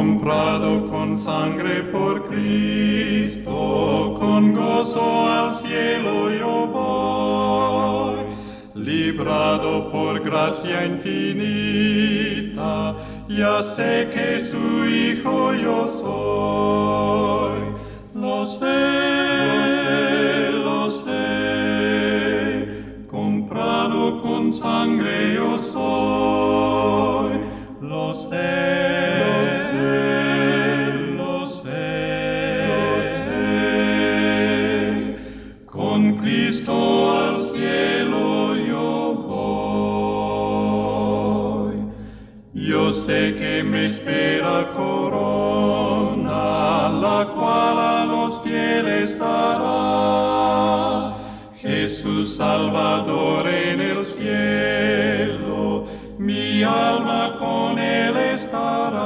comprado con sangre por Cristo, con gozo al cielo yo voy, librado por gracia infinita, ya sé que su hijo yo soy. Lo sé, lo sé, comprado con sangre yo soy. Lo sé, Con Cristo al cielo yo voy. Yo sé que me espera corona, la cual a los fieles dará. Jesús Salvador en el cielo, mi alma con él estará.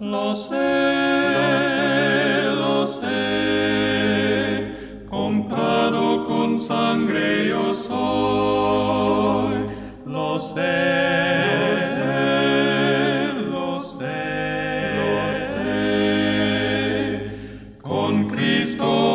Lo sé, con sangre yo soy. Lo sé, lo sé, lo sé, con Cristo